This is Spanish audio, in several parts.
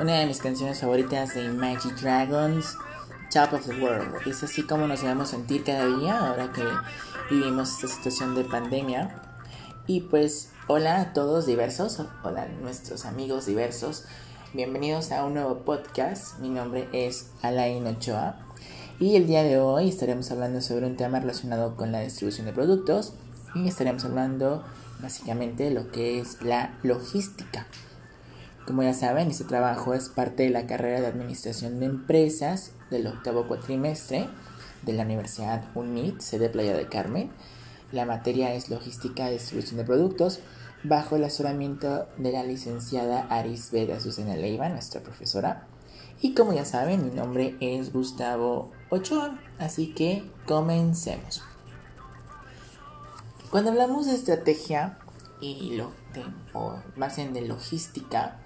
una de mis canciones favoritas de Imagine Dragons, Top of the World. Es así como nos debemos sentir cada día ahora que vivimos esta situación de pandemia. Y pues, hola a todos diversos, hola a nuestros amigos diversos. Bienvenidos a un nuevo podcast. Mi nombre es Alain Ochoa. Y el día de hoy estaremos hablando sobre un tema relacionado con la distribución de productos. Y estaremos hablando básicamente de lo que es la logística. Como ya saben, este trabajo es parte de la carrera de Administración de Empresas del octavo cuatrimestre de la Universidad UNIT, sede Playa del Carmen. La materia es Logística y Distribución de Productos, bajo el asesoramiento de la licenciada Arisbeda Susana Leiva, nuestra profesora. Y como ya saben, mi nombre es Gustavo Ochoa, así que comencemos. Cuando hablamos de estrategia y lo o más bien de logística,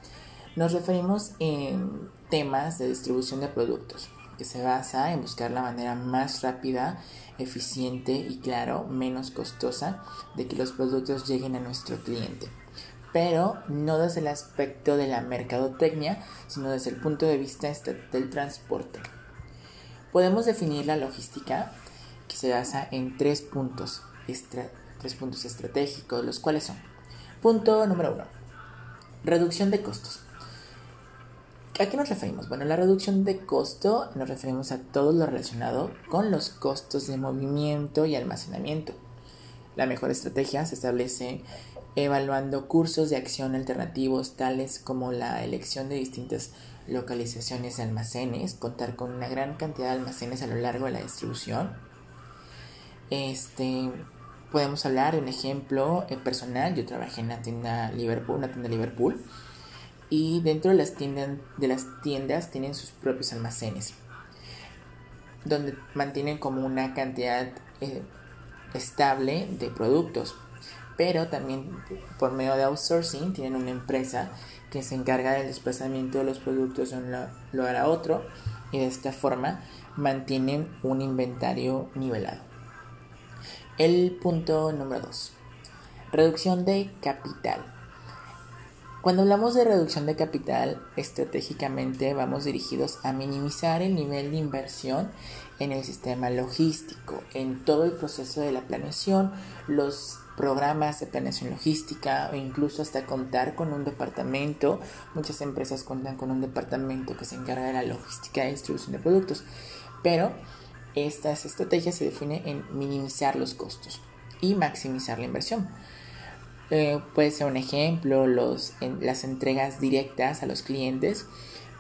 nos referimos en temas de distribución de productos, que se basa en buscar la manera más rápida, eficiente y claro, menos costosa de que los productos lleguen a nuestro cliente. Pero no desde el aspecto de la mercadotecnia, sino desde el punto de vista del transporte. Podemos definir la logística que se basa en tres puntos, tres puntos estratégicos, los cuales son. Punto número uno, reducción de costos. ¿A qué nos referimos? Bueno, la reducción de costo nos referimos a todo lo relacionado con los costos de movimiento y almacenamiento. La mejor estrategia se establece evaluando cursos de acción alternativos tales como la elección de distintas localizaciones de almacenes, contar con una gran cantidad de almacenes a lo largo de la distribución. Este, podemos hablar de un ejemplo eh, personal. Yo trabajé en la tienda Liverpool, una tienda Liverpool y dentro de las, tiendas, de las tiendas tienen sus propios almacenes, donde mantienen como una cantidad eh, estable de productos. Pero también por medio de outsourcing tienen una empresa que se encarga del desplazamiento de los productos de un lugar a otro y de esta forma mantienen un inventario nivelado. El punto número 2. Reducción de capital. Cuando hablamos de reducción de capital, estratégicamente vamos dirigidos a minimizar el nivel de inversión en el sistema logístico, en todo el proceso de la planeación, los programas de planeación logística o incluso hasta contar con un departamento. Muchas empresas cuentan con un departamento que se encarga de la logística y distribución de productos, pero estas estrategias se definen en minimizar los costos y maximizar la inversión. Eh, puede ser un ejemplo los, las entregas directas a los clientes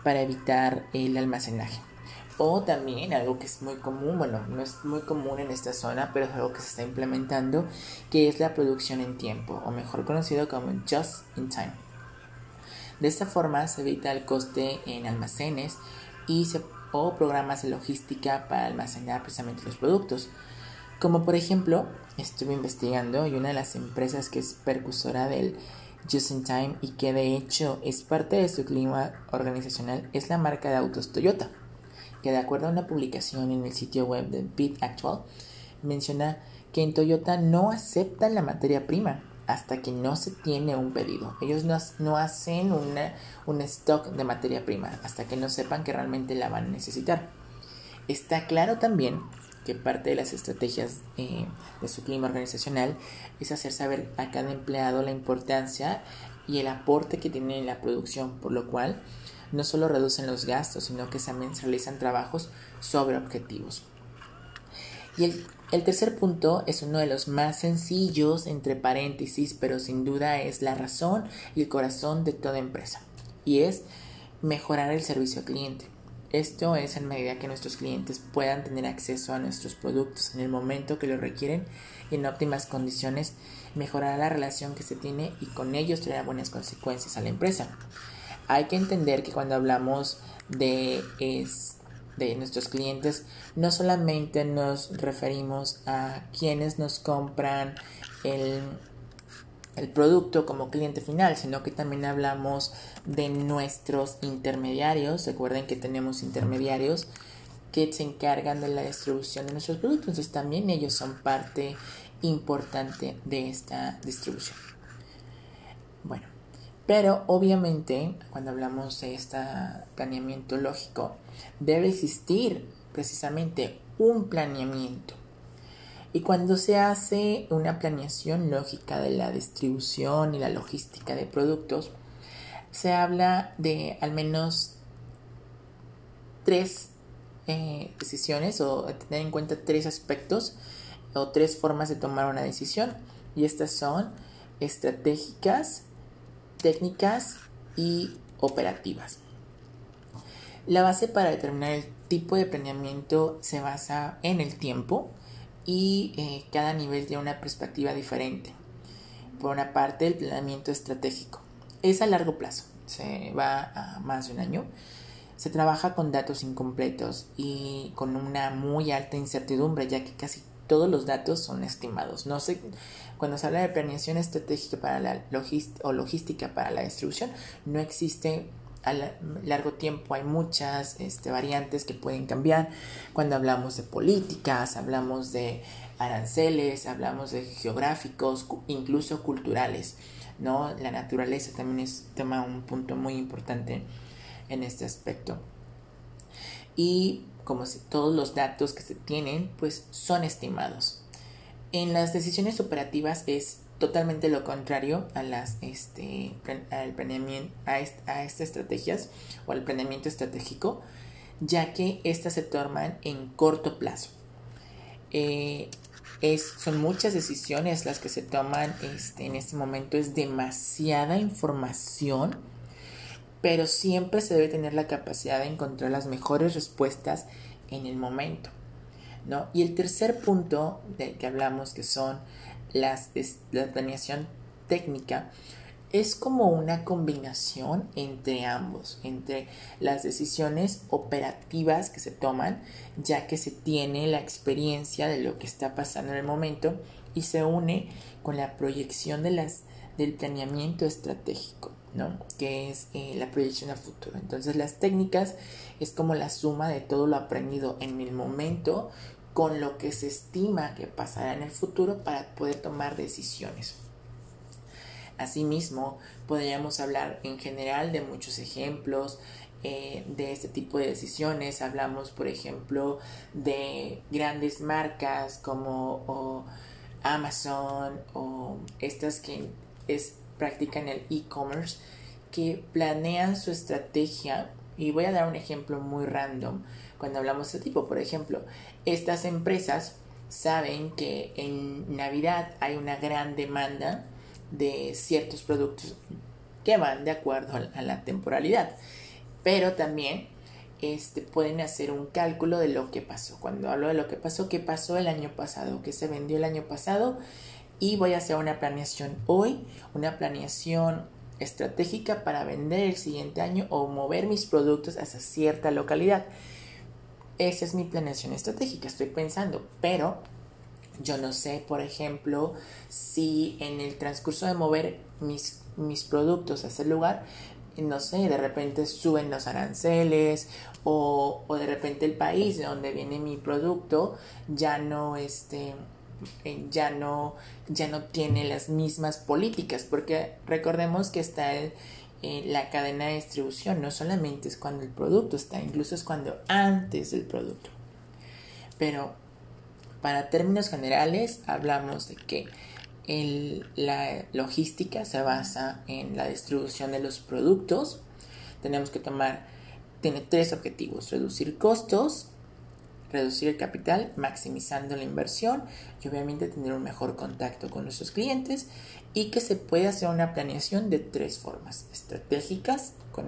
para evitar el almacenaje. O también algo que es muy común, bueno, no es muy común en esta zona, pero es algo que se está implementando, que es la producción en tiempo, o mejor conocido como just in time. De esta forma se evita el coste en almacenes y se, o programas de logística para almacenar precisamente los productos. Como por ejemplo, estuve investigando y una de las empresas que es percusora del Just in Time y que de hecho es parte de su clima organizacional es la marca de autos Toyota, que de acuerdo a una publicación en el sitio web de Bit Actual menciona que en Toyota no aceptan la materia prima hasta que no se tiene un pedido. Ellos no, no hacen una, un stock de materia prima hasta que no sepan que realmente la van a necesitar. Está claro también que parte de las estrategias eh, de su clima organizacional es hacer saber a cada empleado la importancia y el aporte que tiene en la producción, por lo cual no solo reducen los gastos, sino que también realizan trabajos sobre objetivos. Y el, el tercer punto es uno de los más sencillos, entre paréntesis, pero sin duda es la razón y el corazón de toda empresa, y es mejorar el servicio al cliente. Esto es en medida que nuestros clientes puedan tener acceso a nuestros productos en el momento que lo requieren y en óptimas condiciones, mejorará la relación que se tiene y con ellos traerá buenas consecuencias a la empresa. Hay que entender que cuando hablamos de, de nuestros clientes, no solamente nos referimos a quienes nos compran el el producto como cliente final, sino que también hablamos de nuestros intermediarios. Recuerden que tenemos intermediarios que se encargan de la distribución de nuestros productos, entonces también ellos son parte importante de esta distribución. Pero obviamente, cuando hablamos de este planeamiento lógico, debe existir precisamente un planeamiento. Y cuando se hace una planeación lógica de la distribución y la logística de productos, se habla de al menos tres eh, decisiones o tener en cuenta tres aspectos o tres formas de tomar una decisión. Y estas son estratégicas, técnicas y operativas. La base para determinar el tipo de planeamiento se basa en el tiempo y eh, cada nivel tiene una perspectiva diferente. Por una parte, el planeamiento estratégico es a largo plazo, se va a más de un año. Se trabaja con datos incompletos y con una muy alta incertidumbre, ya que casi todos los datos son estimados. No sé, cuando se habla de planeación estratégica para la o logística para la distribución, no existe a largo tiempo hay muchas este, variantes que pueden cambiar. Cuando hablamos de políticas, hablamos de aranceles, hablamos de geográficos, incluso culturales. ¿no? La naturaleza también es tema, un punto muy importante en este aspecto. Y como todos los datos que se tienen, pues son estimados. En las decisiones operativas es totalmente lo contrario a las este al planeamiento a, estas estrategias o al planeamiento estratégico ya que estas se toman en corto plazo. Eh, es, son muchas decisiones las que se toman este, en este momento es demasiada información pero siempre se debe tener la capacidad de encontrar las mejores respuestas en el momento ¿no? y el tercer punto del que hablamos que son las, la planeación técnica es como una combinación entre ambos, entre las decisiones operativas que se toman, ya que se tiene la experiencia de lo que está pasando en el momento y se une con la proyección de las, del planeamiento estratégico, ¿no? que es eh, la proyección a futuro. Entonces las técnicas es como la suma de todo lo aprendido en el momento con lo que se estima que pasará en el futuro para poder tomar decisiones. Asimismo, podríamos hablar en general de muchos ejemplos eh, de este tipo de decisiones. Hablamos, por ejemplo, de grandes marcas como Amazon o estas que es, practican el e-commerce que planean su estrategia. Y voy a dar un ejemplo muy random cuando hablamos de este tipo. Por ejemplo, estas empresas saben que en Navidad hay una gran demanda de ciertos productos que van de acuerdo a la temporalidad. Pero también este, pueden hacer un cálculo de lo que pasó. Cuando hablo de lo que pasó, qué pasó el año pasado, qué se vendió el año pasado. Y voy a hacer una planeación hoy, una planeación estratégica para vender el siguiente año o mover mis productos hacia cierta localidad. Esa es mi planeación estratégica, estoy pensando, pero yo no sé, por ejemplo, si en el transcurso de mover mis, mis productos a ese lugar, no sé, de repente suben los aranceles o, o de repente el país de donde viene mi producto ya no este eh, ya no ya no tiene las mismas políticas porque recordemos que está el, la cadena de distribución. No solamente es cuando el producto está, incluso es cuando antes del producto. Pero para términos generales hablamos de que la logística se basa en la distribución de los productos. Tenemos que tomar, tiene tres objetivos, reducir costos, reducir el capital, maximizando la inversión y obviamente tener un mejor contacto con nuestros clientes y que se puede hacer una planeación de tres formas, estratégicas, con,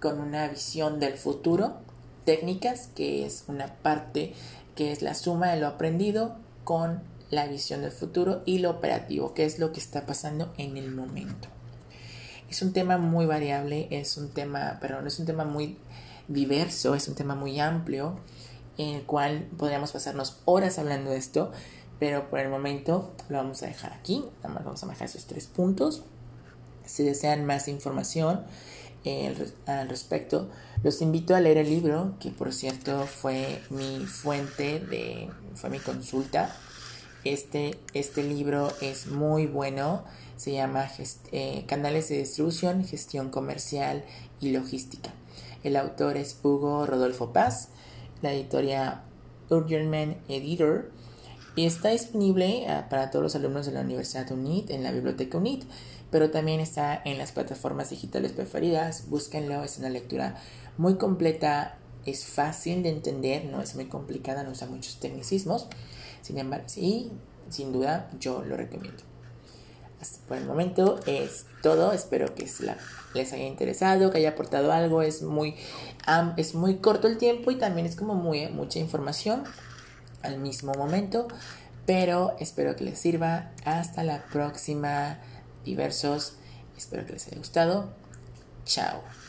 con una visión del futuro, técnicas, que es una parte que es la suma de lo aprendido con la visión del futuro y lo operativo, que es lo que está pasando en el momento. Es un tema muy variable, es un tema, perdón, es un tema muy diverso, es un tema muy amplio en el cual podríamos pasarnos horas hablando de esto, pero por el momento lo vamos a dejar aquí, nada más vamos a dejar esos tres puntos. Si desean más información eh, al respecto, los invito a leer el libro, que por cierto fue mi fuente de, fue mi consulta Este, este libro es muy bueno. Se llama eh, Canales de Distribución, Gestión Comercial y Logística. El autor es Hugo Rodolfo Paz. La editorial Urgerman Editor. Y está disponible ah, para todos los alumnos de la Universidad UNIT en la biblioteca UNIT, pero también está en las plataformas digitales preferidas. Búsquenlo, es una lectura muy completa, es fácil de entender, no es muy complicada, no usa muchos tecnicismos. Sin embargo, sí, sin duda yo lo recomiendo. Hasta por el momento es todo. Espero que les haya interesado, que haya aportado algo. Es muy, es muy corto el tiempo y también es como muy, mucha información al mismo momento. Pero espero que les sirva. Hasta la próxima, diversos. Espero que les haya gustado. Chao.